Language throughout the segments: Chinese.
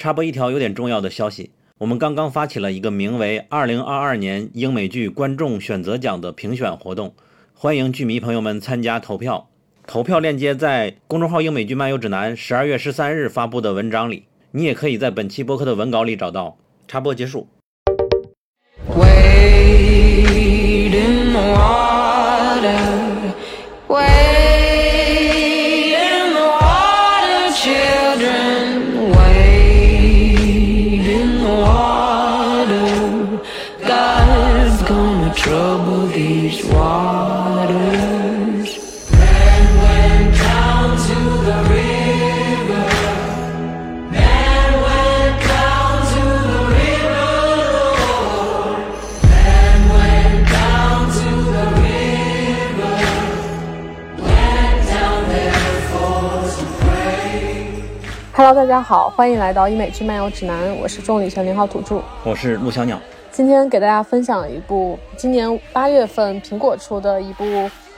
插播一条有点重要的消息，我们刚刚发起了一个名为“二零二二年英美剧观众选择奖”的评选活动，欢迎剧迷朋友们参加投票。投票链接在公众号“英美剧漫游指南”十二月十三日发布的文章里，你也可以在本期播客的文稿里找到。插播结束。wait in order wait Hello，大家好，欢迎来到医美剧漫游指南，我是重旅全零号土著，我是陆小鸟。今天给大家分享一部今年八月份苹果出的一部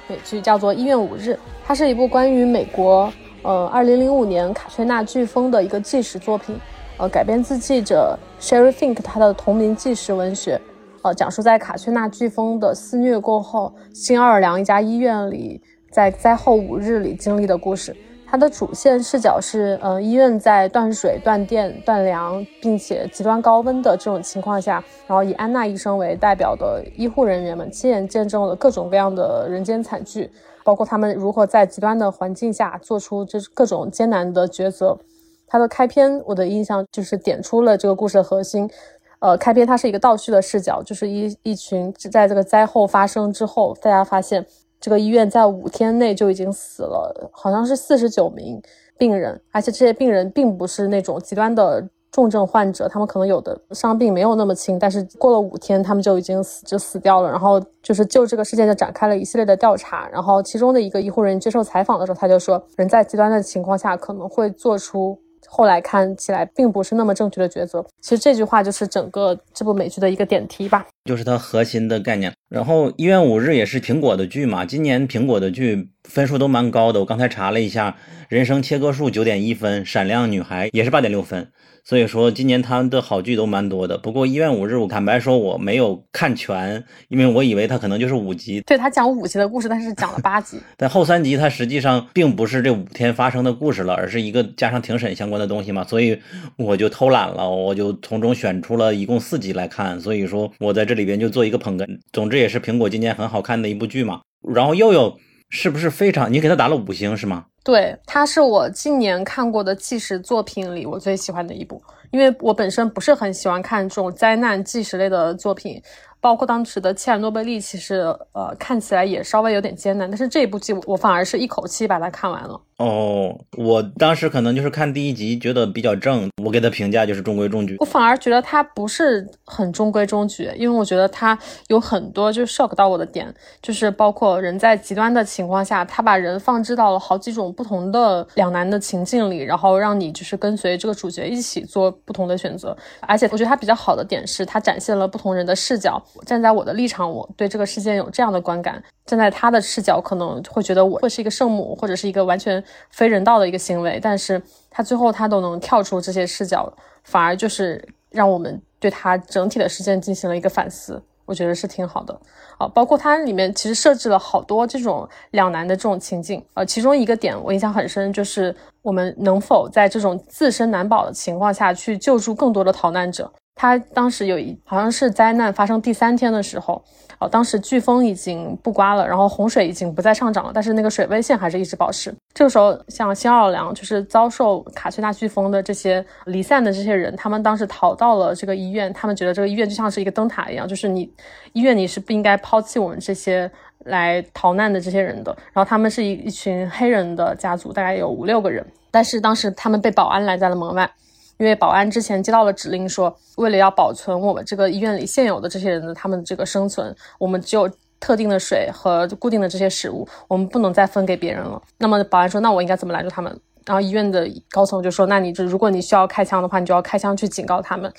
美剧，叫做《医院五日》。它是一部关于美国呃二零零五年卡翠娜飓风的一个纪实作品，呃，改编自记者 Sherry Fink 他的同名纪实文学，呃，讲述在卡翠娜飓风的肆虐过后，新奥尔良一家医院里在灾后五日里经历的故事。它的主线视角是，呃，医院在断水、断电、断粮，并且极端高温的这种情况下，然后以安娜医生为代表的医护人员们亲眼见证了各种各样的人间惨剧，包括他们如何在极端的环境下做出这各种艰难的抉择。它的开篇，我的印象就是点出了这个故事的核心。呃，开篇它是一个倒叙的视角，就是一一群在这个灾后发生之后，大家发现。这个医院在五天内就已经死了，好像是四十九名病人，而且这些病人并不是那种极端的重症患者，他们可能有的伤病没有那么轻，但是过了五天他们就已经死就死掉了。然后就是就这个事件就展开了一系列的调查，然后其中的一个医护人员接受采访的时候，他就说，人在极端的情况下可能会做出。后来看起来并不是那么正确的抉择。其实这句话就是整个这部美剧的一个点题吧，就是它核心的概念。然后《医院五日》也是苹果的剧嘛，今年苹果的剧分数都蛮高的。我刚才查了一下，《人生切割术》九点一分，《闪亮女孩》也是八点六分。所以说今年他的好剧都蛮多的，不过《医院五日》我坦白说我没有看全，因为我以为它可能就是五集。对他讲五集的故事，但是讲了八集。但后三集它实际上并不是这五天发生的故事了，而是一个加上庭审相关的东西嘛，所以我就偷懒了，我就从中选出了一共四集来看。所以说我在这里边就做一个捧哏。总之也是苹果今年很好看的一部剧嘛。然后又有是不是非常？你给他打了五星是吗？对，它是我近年看过的纪实作品里我最喜欢的一部，因为我本身不是很喜欢看这种灾难纪实类的作品。包括当时的切尔诺贝利，其实呃看起来也稍微有点艰难，但是这部剧我反而是一口气把它看完了。哦，我当时可能就是看第一集觉得比较正，我给他评价就是中规中矩。我反而觉得他不是很中规中矩，因为我觉得他有很多就 shock 到我的点，就是包括人在极端的情况下，他把人放置到了好几种不同的两难的情境里，然后让你就是跟随这个主角一起做不同的选择。而且我觉得他比较好的点是，他展现了不同人的视角。站在我的立场，我对这个事件有这样的观感；站在他的视角，可能会觉得我会是一个圣母，或者是一个完全非人道的一个行为。但是他最后他都能跳出这些视角，反而就是让我们对他整体的事件进行了一个反思，我觉得是挺好的。啊，包括它里面其实设置了好多这种两难的这种情境。呃，其中一个点我印象很深，就是我们能否在这种自身难保的情况下去救助更多的逃难者。他当时有一好像是灾难发生第三天的时候，哦，当时飓风已经不刮了，然后洪水已经不再上涨了，但是那个水位线还是一直保持。这个时候，像新奥尔良就是遭受卡翠娜飓风的这些离散的这些人，他们当时逃到了这个医院，他们觉得这个医院就像是一个灯塔一样，就是你医院你是不应该抛弃我们这些来逃难的这些人的。然后他们是一一群黑人的家族，大概有五六个人，但是当时他们被保安拦在了门外。因为保安之前接到了指令，说为了要保存我们这个医院里现有的这些人的他们这个生存，我们只有特定的水和固定的这些食物，我们不能再分给别人了。那么保安说，那我应该怎么拦住他们？然后医院的高层就说，那你就如果你需要开枪的话，你就要开枪去警告他们。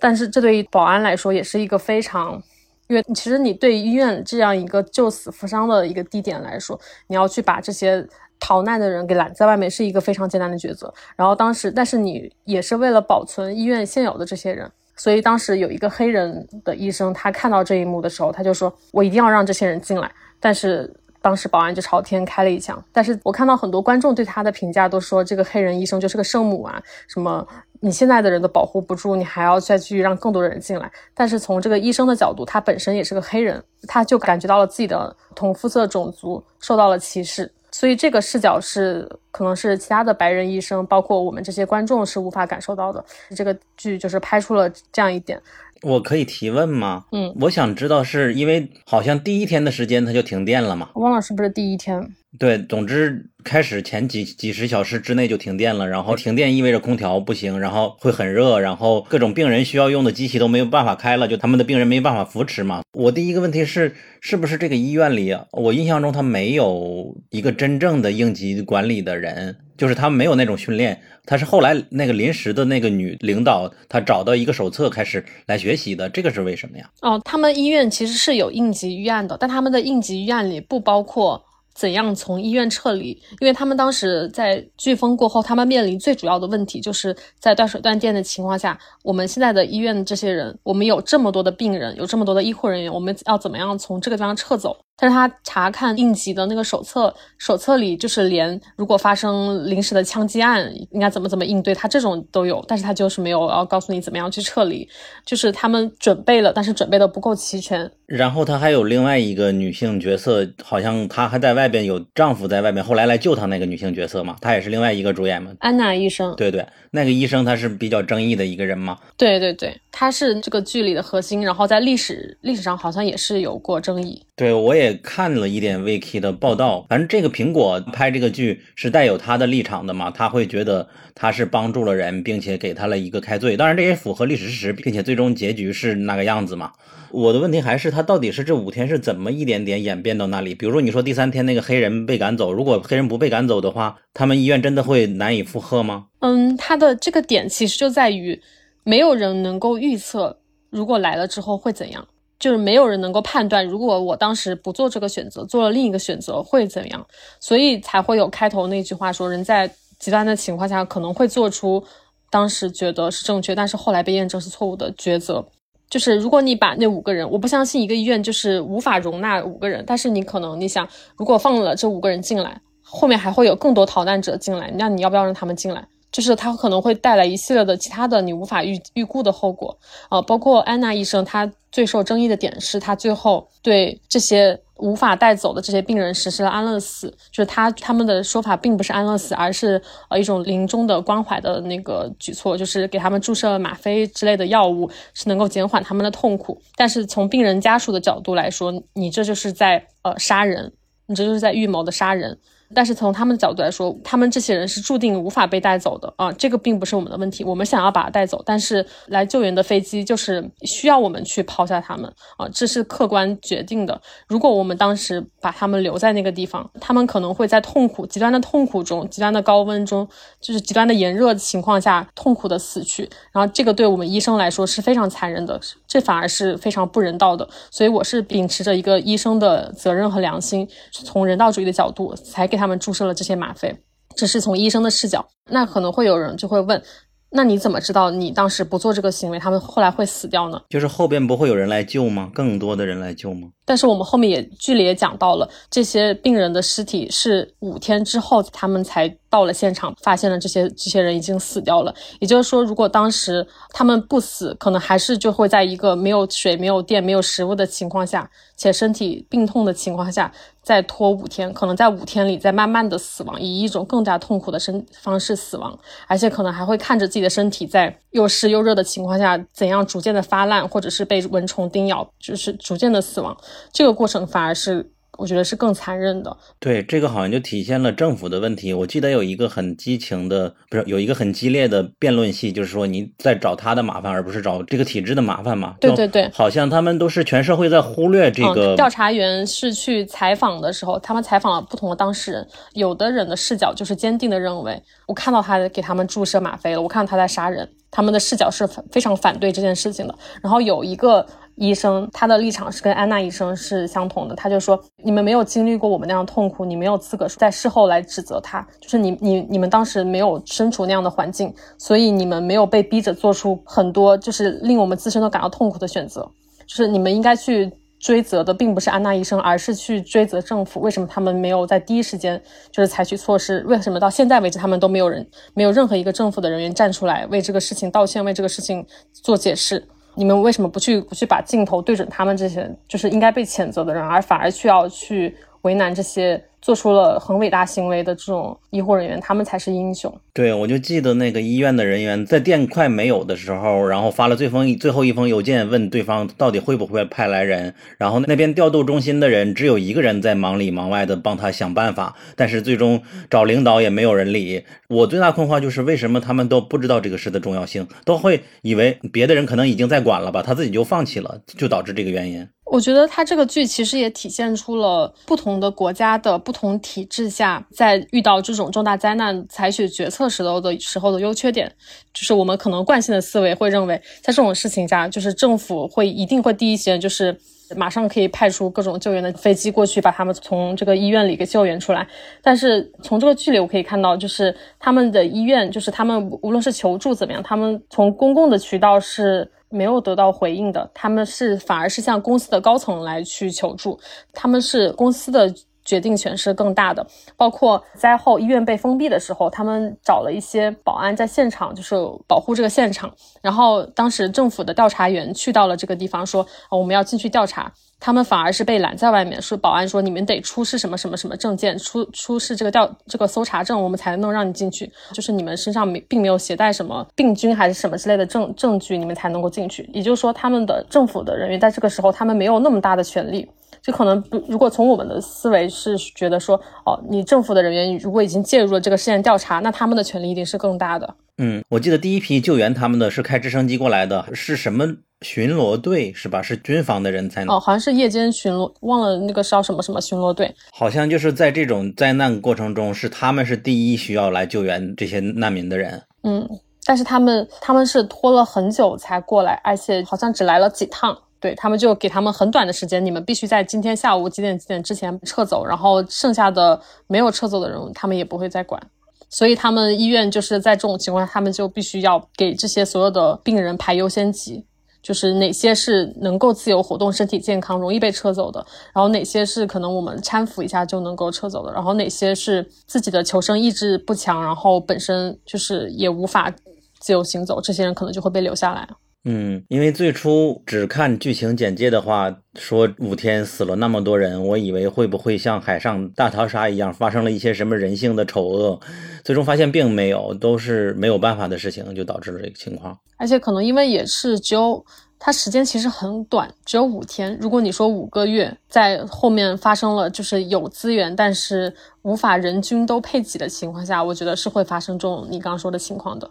但是这对于保安来说也是一个非常，因为其实你对医院这样一个救死扶伤的一个地点来说，你要去把这些。逃难的人给拦在外面，是一个非常艰难的抉择。然后当时，但是你也是为了保存医院现有的这些人，所以当时有一个黑人的医生，他看到这一幕的时候，他就说：“我一定要让这些人进来。”但是当时保安就朝天开了一枪。但是我看到很多观众对他的评价都说，这个黑人医生就是个圣母啊，什么。你现在的人都保护不住，你还要再去让更多的人进来。但是从这个医生的角度，他本身也是个黑人，他就感觉到了自己的同肤色种族受到了歧视，所以这个视角是可能是其他的白人医生，包括我们这些观众是无法感受到的。这个剧就是拍出了这样一点。我可以提问吗？嗯，我想知道是因为好像第一天的时间它就停电了嘛？忘了是不是第一天？对，总之开始前几几十小时之内就停电了，然后停电意味着空调不行，然后会很热，然后各种病人需要用的机器都没有办法开了，就他们的病人没办法扶持嘛。我第一个问题是，是不是这个医院里，我印象中他没有一个真正的应急管理的人，就是他没有那种训练，他是后来那个临时的那个女领导，她找到一个手册开始来学习的，这个是为什么呀？哦，他们医院其实是有应急预案的，但他们的应急预案里不包括。怎样从医院撤离？因为他们当时在飓风过后，他们面临最主要的问题，就是在断水断电的情况下，我们现在的医院这些人，我们有这么多的病人，有这么多的医护人员，我们要怎么样从这个地方撤走？但是他查看应急的那个手册，手册里就是连如果发生临时的枪击案，应该怎么怎么应对，他这种都有，但是他就是没有要告诉你怎么样去撤离，就是他们准备了，但是准备的不够齐全。然后他还有另外一个女性角色，好像她还在外边有丈夫在外边，后来来救她那个女性角色嘛，她也是另外一个主演嘛，安娜医生。对对，那个医生他是比较争议的一个人嘛。对对对，他是这个剧里的核心，然后在历史历史上好像也是有过争议。对我也看了一点 Vicky 的报道，反正这个苹果拍这个剧是带有他的立场的嘛，他会觉得他是帮助了人，并且给他了一个开罪，当然这也符合历史事实，并且最终结局是那个样子嘛。我的问题还是他到底是这五天是怎么一点点演变到那里？比如说你说第三天那个黑人被赶走，如果黑人不被赶走的话，他们医院真的会难以负荷吗？嗯，他的这个点其实就在于没有人能够预测如果来了之后会怎样。就是没有人能够判断，如果我当时不做这个选择，做了另一个选择会怎样，所以才会有开头那句话说，人在极端的情况下可能会做出当时觉得是正确，但是后来被验证是错误的抉择。就是如果你把那五个人，我不相信一个医院就是无法容纳五个人，但是你可能你想，如果放了这五个人进来，后面还会有更多逃难者进来，那你要不要让他们进来？就是他可能会带来一系列的其他的你无法预预估的后果啊，包括安娜医生，他最受争议的点是他最后对这些无法带走的这些病人实施了安乐死，就是他他们的说法并不是安乐死，而是呃一种临终的关怀的那个举措，就是给他们注射了吗啡之类的药物，是能够减缓他们的痛苦。但是从病人家属的角度来说，你这就是在呃杀人，你这就是在预谋的杀人。但是从他们的角度来说，他们这些人是注定无法被带走的啊，这个并不是我们的问题。我们想要把他带走，但是来救援的飞机就是需要我们去抛下他们啊，这是客观决定的。如果我们当时把他们留在那个地方，他们可能会在痛苦、极端的痛苦中、极端的高温中，就是极端的炎热情况下痛苦的死去。然后这个对我们医生来说是非常残忍的，这反而是非常不人道的。所以我是秉持着一个医生的责任和良心，从人道主义的角度才给。他们注射了这些吗啡，这是从医生的视角。那可能会有人就会问，那你怎么知道你当时不做这个行为，他们后来会死掉呢？就是后边不会有人来救吗？更多的人来救吗？但是我们后面也剧里也讲到了，这些病人的尸体是五天之后他们才到了现场，发现了这些这些人已经死掉了。也就是说，如果当时他们不死，可能还是就会在一个没有水、没有电、没有食物的情况下，且身体病痛的情况下。再拖五天，可能在五天里再慢慢的死亡，以一种更加痛苦的身方式死亡，而且可能还会看着自己的身体在又湿又热的情况下怎样逐渐的发烂，或者是被蚊虫叮咬，就是逐渐的死亡。这个过程反而是。我觉得是更残忍的。对，这个好像就体现了政府的问题。我记得有一个很激情的，不是有一个很激烈的辩论戏，就是说你在找他的麻烦，而不是找这个体制的麻烦嘛。对对对，好像他们都是全社会在忽略这个。调查员是去采访的时候，他们采访了不同的当事人，有的人的视角就是坚定的认为，我看到他给他们注射吗啡了，我看到他在杀人。他们的视角是非常反对这件事情的。然后有一个医生，他的立场是跟安娜医生是相同的，他就说：你们没有经历过我们那样痛苦，你没有资格在事后来指责他。就是你你你们当时没有身处那样的环境，所以你们没有被逼着做出很多就是令我们自身都感到痛苦的选择。就是你们应该去。追责的并不是安娜医生，而是去追责政府。为什么他们没有在第一时间就是采取措施？为什么到现在为止他们都没有人，没有任何一个政府的人员站出来为这个事情道歉，为这个事情做解释？你们为什么不去不去把镜头对准他们这些就是应该被谴责的人，而反而去要去为难这些？做出了很伟大行为的这种医护人员，他们才是英雄。对，我就记得那个医院的人员在店快没有的时候，然后发了最封最后一封邮件，问对方到底会不会派来人。然后那边调度中心的人只有一个人在忙里忙外的帮他想办法，但是最终找领导也没有人理。我最大困惑就是为什么他们都不知道这个事的重要性，都会以为别的人可能已经在管了吧，他自己就放弃了，就导致这个原因。我觉得他这个剧其实也体现出了不同的国家的不同体制下，在遇到这种重大灾难采取决策时候的时候的优缺点。就是我们可能惯性的思维会认为，在这种事情下，就是政府会一定会第一时间就是马上可以派出各种救援的飞机过去，把他们从这个医院里给救援出来。但是从这个剧里我可以看到，就是他们的医院，就是他们无论是求助怎么样，他们从公共的渠道是。没有得到回应的，他们是反而是向公司的高层来去求助，他们是公司的决定权是更大的。包括灾后医院被封闭的时候，他们找了一些保安在现场，就是保护这个现场。然后当时政府的调查员去到了这个地方，说我们要进去调查。他们反而是被拦在外面，说保安说你们得出示什么什么什么证件，出出示这个调这个搜查证，我们才能让你进去。就是你们身上没并没有携带什么病菌还是什么之类的证证据，你们才能够进去。也就是说，他们的政府的人员在这个时候，他们没有那么大的权利。就可能不，如果从我们的思维是觉得说，哦，你政府的人员如果已经介入了这个事件调查，那他们的权利一定是更大的。嗯，我记得第一批救援他们的是开直升机过来的，是什么？巡逻队是吧？是军方的人才能哦，好像是夜间巡逻，忘了那个叫什么什么巡逻队。好像就是在这种灾难过程中，是他们是第一需要来救援这些难民的人。嗯，但是他们他们是拖了很久才过来，而且好像只来了几趟。对他们就给他们很短的时间，你们必须在今天下午几点几点之前撤走，然后剩下的没有撤走的人，他们也不会再管。所以他们医院就是在这种情况下，他们就必须要给这些所有的病人排优先级。就是哪些是能够自由活动、身体健康、容易被撤走的，然后哪些是可能我们搀扶一下就能够撤走的，然后哪些是自己的求生意志不强，然后本身就是也无法自由行走，这些人可能就会被留下来。嗯，因为最初只看剧情简介的话，说五天死了那么多人，我以为会不会像海上大逃杀一样发生了一些什么人性的丑恶，最终发现并没有，都是没有办法的事情，就导致了这个情况。而且可能因为也是只有它时间其实很短，只有五天。如果你说五个月，在后面发生了就是有资源，但是无法人均都配给的情况下，我觉得是会发生这种你刚刚说的情况的。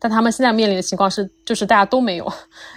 但他们现在面临的情况是，就是大家都没有，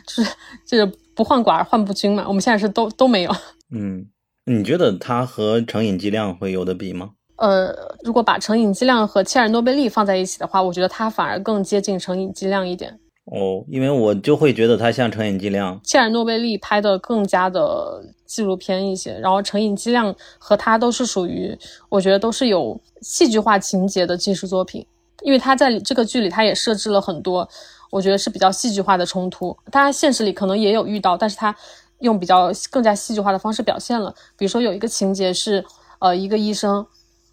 就是就是不患寡而患不均嘛。我们现在是都都没有。嗯，你觉得它和成瘾剂量会有的比吗？呃，如果把成瘾剂量和切尔诺贝利放在一起的话，我觉得它反而更接近成瘾剂量一点。哦，因为我就会觉得它像成瘾剂量。切尔诺贝利拍的更加的纪录片一些，然后成瘾剂量和它都是属于，我觉得都是有戏剧化情节的纪实作品。因为他在这个剧里，他也设置了很多，我觉得是比较戏剧化的冲突。他现实里可能也有遇到，但是他用比较更加戏剧化的方式表现了。比如说有一个情节是，呃，一个医生，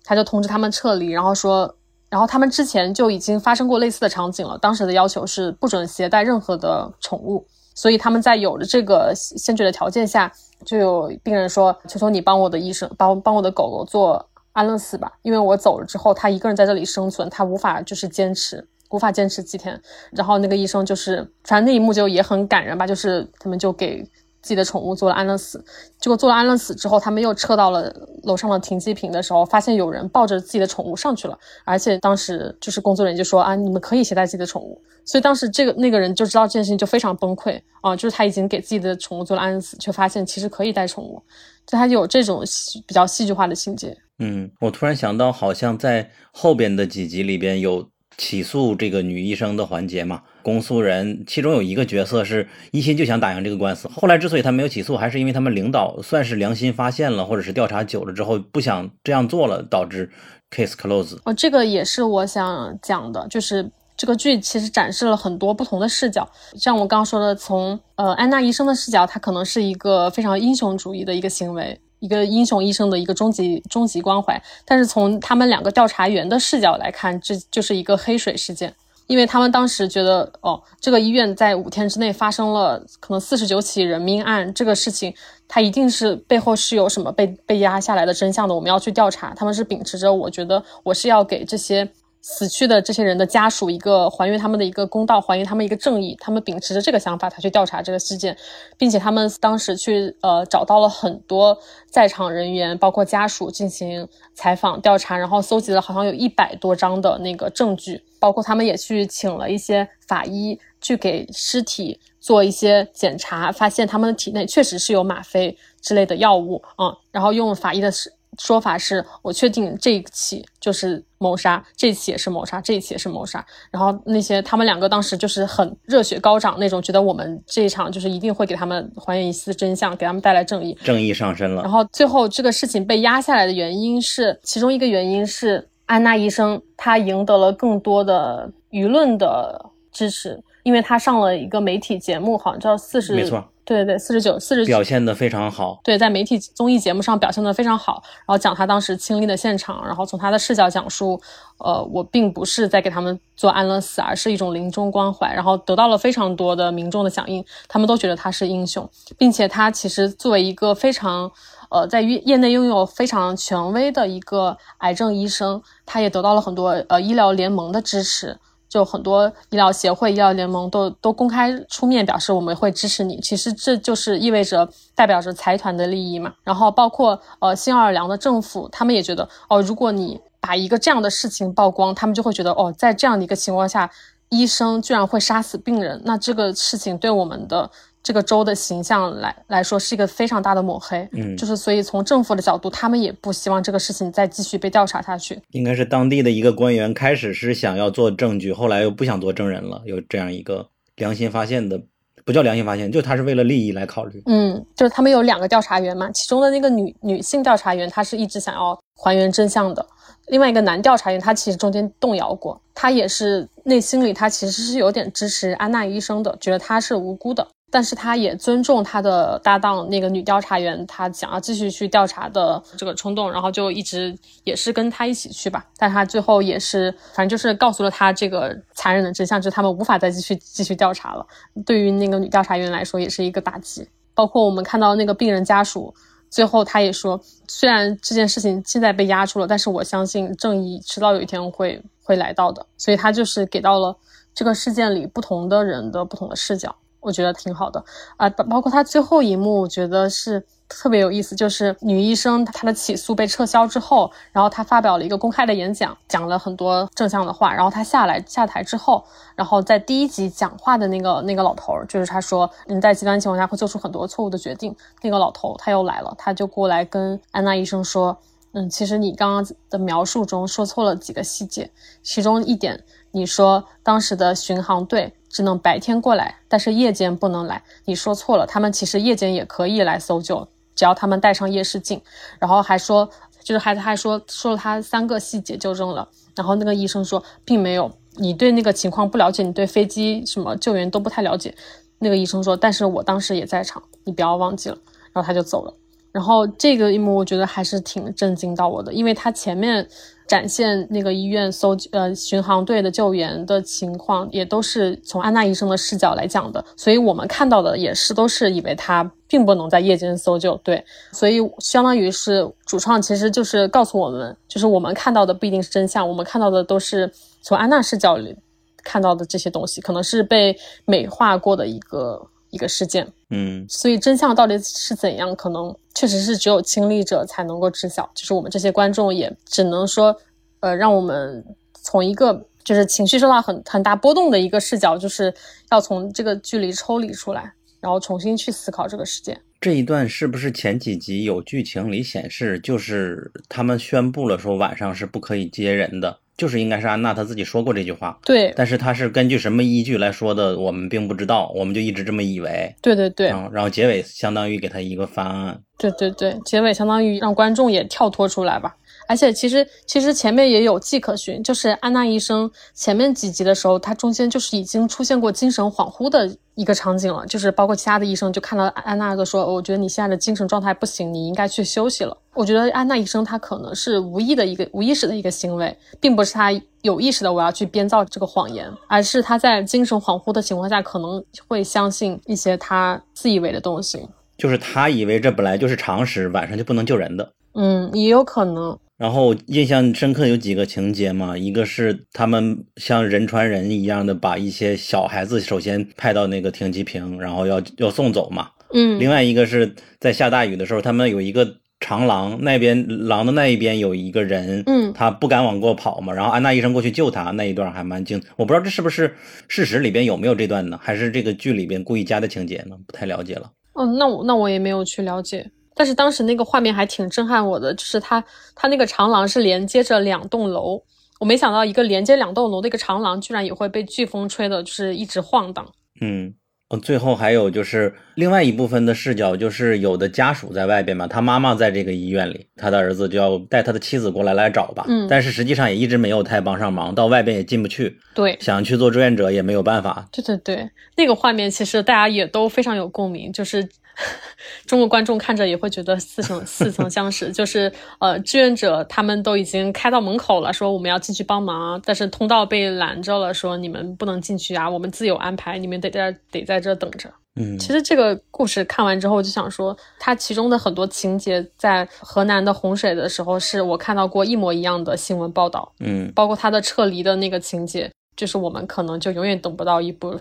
他就通知他们撤离，然后说，然后他们之前就已经发生过类似的场景了。当时的要求是不准携带任何的宠物，所以他们在有了这个先决的条件下，就有病人说：“求求你帮我的医生，帮帮我的狗狗做。”安乐死吧，因为我走了之后，他一个人在这里生存，他无法就是坚持，无法坚持几天。然后那个医生就是，反正那一幕就也很感人吧，就是他们就给自己的宠物做了安乐死。结果做了安乐死之后，他们又撤到了楼上的停机坪的时候，发现有人抱着自己的宠物上去了，而且当时就是工作人员就说啊，你们可以携带自己的宠物。所以当时这个那个人就知道这件事情就非常崩溃啊，就是他已经给自己的宠物做了安乐死，却发现其实可以带宠物，就他有这种比较戏剧化的情节。嗯，我突然想到，好像在后边的几集里边有起诉这个女医生的环节嘛。公诉人其中有一个角色是一心就想打赢这个官司，后来之所以他没有起诉，还是因为他们领导算是良心发现了，或者是调查久了之后不想这样做了，导致 case close。哦，这个也是我想讲的，就是这个剧其实展示了很多不同的视角，像我刚刚说的，从呃安娜医生的视角，她可能是一个非常英雄主义的一个行为。一个英雄医生的一个终极终极关怀，但是从他们两个调查员的视角来看，这就是一个黑水事件，因为他们当时觉得，哦，这个医院在五天之内发生了可能四十九起人命案，这个事情，它一定是背后是有什么被被压下来的真相的，我们要去调查。他们是秉持着，我觉得我是要给这些。死去的这些人的家属，一个还原他们的一个公道，还原他们一个正义。他们秉持着这个想法，才去调查这个事件，并且他们当时去呃找到了很多在场人员，包括家属进行采访调查，然后搜集了好像有一百多张的那个证据，包括他们也去请了一些法医去给尸体做一些检查，发现他们的体内确实是有吗啡之类的药物啊，然后用法医的说法是我确定这一起就是谋杀，这起也是谋杀，这一起也是谋杀。然后那些他们两个当时就是很热血高涨那种，觉得我们这一场就是一定会给他们还原一丝真相，给他们带来正义，正义上身了。然后最后这个事情被压下来的原因是，其中一个原因是安娜医生她赢得了更多的舆论的支持，因为她上了一个媒体节目，好像叫四十，没错。对对四十九，四十表现的非常好。对，在媒体综艺节目上表现的非常好，然后讲他当时亲历的现场，然后从他的视角讲述，呃，我并不是在给他们做安乐死，而是一种临终关怀，然后得到了非常多的民众的响应，他们都觉得他是英雄，并且他其实作为一个非常，呃，在业业内拥有非常权威的一个癌症医生，他也得到了很多呃医疗联盟的支持。就很多医疗协会、医疗联盟都都公开出面表示我们会支持你。其实这就是意味着代表着财团的利益嘛。然后包括呃新奥尔良的政府，他们也觉得哦，如果你把一个这样的事情曝光，他们就会觉得哦，在这样的一个情况下，医生居然会杀死病人，那这个事情对我们的。这个州的形象来来说是一个非常大的抹黑，嗯，就是所以从政府的角度，他们也不希望这个事情再继续被调查下去。应该是当地的一个官员开始是想要做证据，后来又不想做证人了，有这样一个良心发现的，不叫良心发现，就他是为了利益来考虑。嗯，就是他们有两个调查员嘛，其中的那个女女性调查员，她是一直想要还原真相的；另外一个男调查员，他其实中间动摇过，他也是内心里他其实是有点支持安娜医生的，觉得他是无辜的。但是他也尊重他的搭档那个女调查员，他想要继续去调查的这个冲动，然后就一直也是跟他一起去吧。但他最后也是，反正就是告诉了他这个残忍的真相，就是他们无法再继续继续调查了。对于那个女调查员来说，也是一个打击。包括我们看到那个病人家属，最后他也说，虽然这件事情现在被压住了，但是我相信正义迟早有一天会会来到的。所以他就是给到了这个事件里不同的人的不同的视角。我觉得挺好的。啊，包包括他最后一幕，我觉得是特别有意思，就是女医生她的起诉被撤销之后，然后她发表了一个公开的演讲，讲了很多正向的话，然后她下来下台之后，然后在第一集讲话的那个那个老头，就是他说人在极端情况下会做出很多错误的决定，那个老头他又来了，他就过来跟安娜医生说，嗯，其实你刚刚的描述中说错了几个细节，其中一点你说当时的巡航队。只能白天过来，但是夜间不能来。你说错了，他们其实夜间也可以来搜救，只要他们带上夜视镜。然后还说，就是还还说说了他三个细节纠正了。然后那个医生说，并没有，你对那个情况不了解，你对飞机什么救援都不太了解。那个医生说，但是我当时也在场，你不要忘记了。然后他就走了。然后这个一幕我觉得还是挺震惊到我的，因为他前面。展现那个医院搜呃巡航队的救援的情况，也都是从安娜医生的视角来讲的，所以我们看到的也是都是以为他并不能在夜间搜救，对，所以相当于是主创其实就是告诉我们，就是我们看到的不一定是真相，我们看到的都是从安娜视角里看到的这些东西，可能是被美化过的一个。一个事件，嗯，所以真相到底是怎样，可能确实是只有亲历者才能够知晓。就是我们这些观众也只能说，呃，让我们从一个就是情绪受到很很大波动的一个视角，就是要从这个距离抽离出来，然后重新去思考这个事件。这一段是不是前几集有剧情里显示，就是他们宣布了说晚上是不可以接人的？就是应该是安娜她自己说过这句话。对，但是她是根据什么依据来说的，我们并不知道，我们就一直这么以为。对对对，嗯，然后结尾相当于给她一个翻案。对对对，结尾相当于让观众也跳脱出来吧。而且其实其实前面也有迹可循，就是安娜医生前面几集的时候，她中间就是已经出现过精神恍惚的一个场景了，就是包括其他的医生就看到安娜就说，我觉得你现在的精神状态不行，你应该去休息了。我觉得安娜医生她可能是无意的一个无意识的一个行为，并不是她有意识的我要去编造这个谎言，而是她在精神恍惚的情况下可能会相信一些她自以为的东西，就是他以为这本来就是常识，晚上就不能救人的。嗯，也有可能。然后印象深刻有几个情节嘛，一个是他们像人传人一样的把一些小孩子首先派到那个停机坪，然后要要送走嘛。嗯，另外一个是在下大雨的时候，他们有一个长廊，那边廊的那一边有一个人，嗯他不敢往过跑嘛，然后安娜医生过去救他，那一段还蛮精，我不知道这是不是事实里边有没有这段呢，还是这个剧里边故意加的情节呢？不太了解了。哦，那我那我也没有去了解，但是当时那个画面还挺震撼我的，就是它它那个长廊是连接着两栋楼，我没想到一个连接两栋楼的一个长廊，居然也会被飓风吹的，就是一直晃荡。嗯，哦，最后还有就是另外一部分的视角，就是有的家属在外边嘛，他妈妈在这个医院里，他的儿子就要带他的妻子过来来找吧，嗯但是实际上也一直没有太帮上忙，到外边也进不去，对，想去做志愿者也没有办法。对对对，那个画面其实大家也都非常有共鸣，就是 中国观众看着也会觉得似曾似曾相识。就是呃，志愿者他们都已经开到门口了，说我们要进去帮忙，但是通道被拦着了，说你们不能进去啊，我们自有安排，你们得在得在这等着。嗯，其实这个故事看完之后，我就想说，它其中的很多情节在河南的洪水的时候，是我看到过一模一样的新闻报道。嗯，包括他的撤离的那个情节，就是我们可能就永远等不到一部，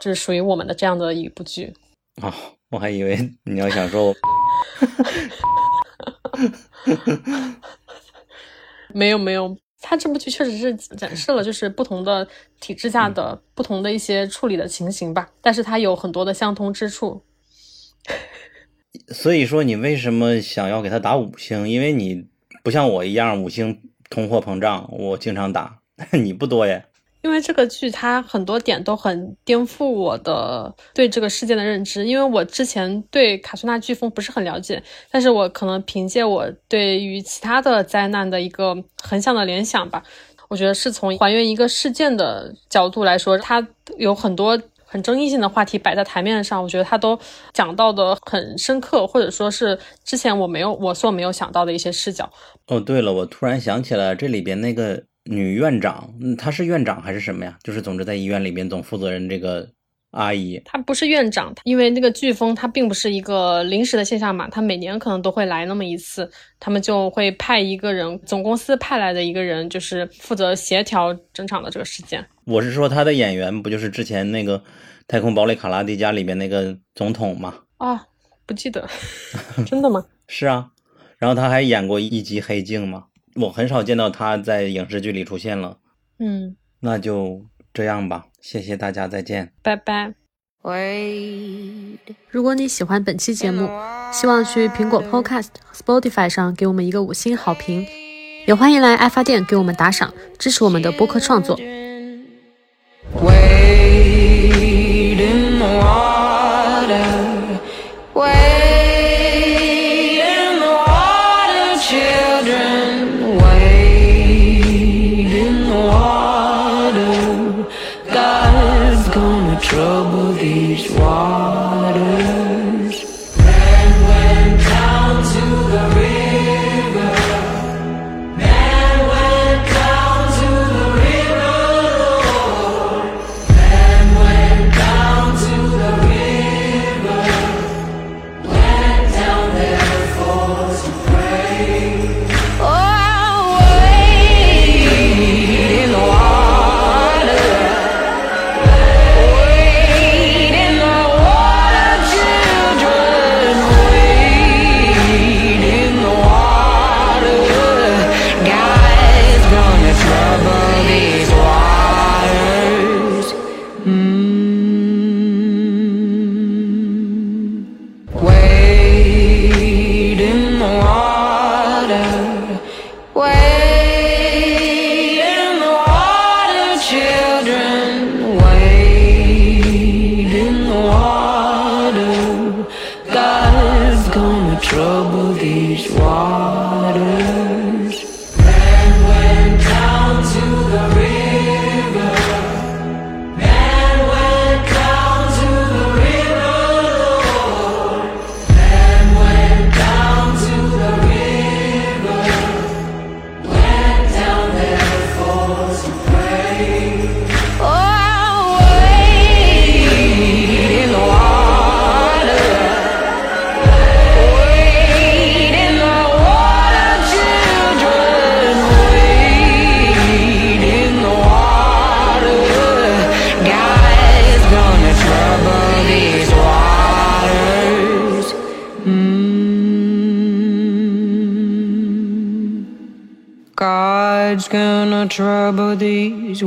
就是属于我们的这样的一部剧。哦，我还以为你要想说我，没有没有，他这部剧确实是展示了就是不同的体制下的不同的一些处理的情形吧，但是它有很多的相通之处。所以说你为什么想要给他打五星？因为你不像我一样五星通货膨胀，我经常打，你不多耶。因为这个剧它很多点都很颠覆我的对这个事件的认知，因为我之前对卡苏纳飓风不是很了解，但是我可能凭借我对于其他的灾难的一个横向的联想吧，我觉得是从还原一个事件的角度来说，它有很多很争议性的话题摆在台面上，我觉得它都讲到的很深刻，或者说是之前我没有我所没有想到的一些视角。哦，对了，我突然想起来，这里边那个女院长，嗯，她是院长还是什么呀？就是总之在医院里面总负责人这个阿姨。她不是院长，因为那个飓风它并不是一个临时的现象嘛，它每年可能都会来那么一次，他们就会派一个人，总公司派来的一个人，就是负责协调整场的这个事件。我是说他的演员不就是之前那个《太空堡垒卡拉迪加》里边那个总统吗？啊，不记得，真的吗？是啊，然后他还演过一集《黑镜》嘛。我很少见到他在影视剧里出现了。嗯，那就这样吧，谢谢大家，再见。拜拜。Wade 如果你喜欢本期节目，希望去苹果 Podcast Spotify 上给我们一个五星好评，也欢迎来爱发电给我们打赏，支持我们的播客创作。Prabodhis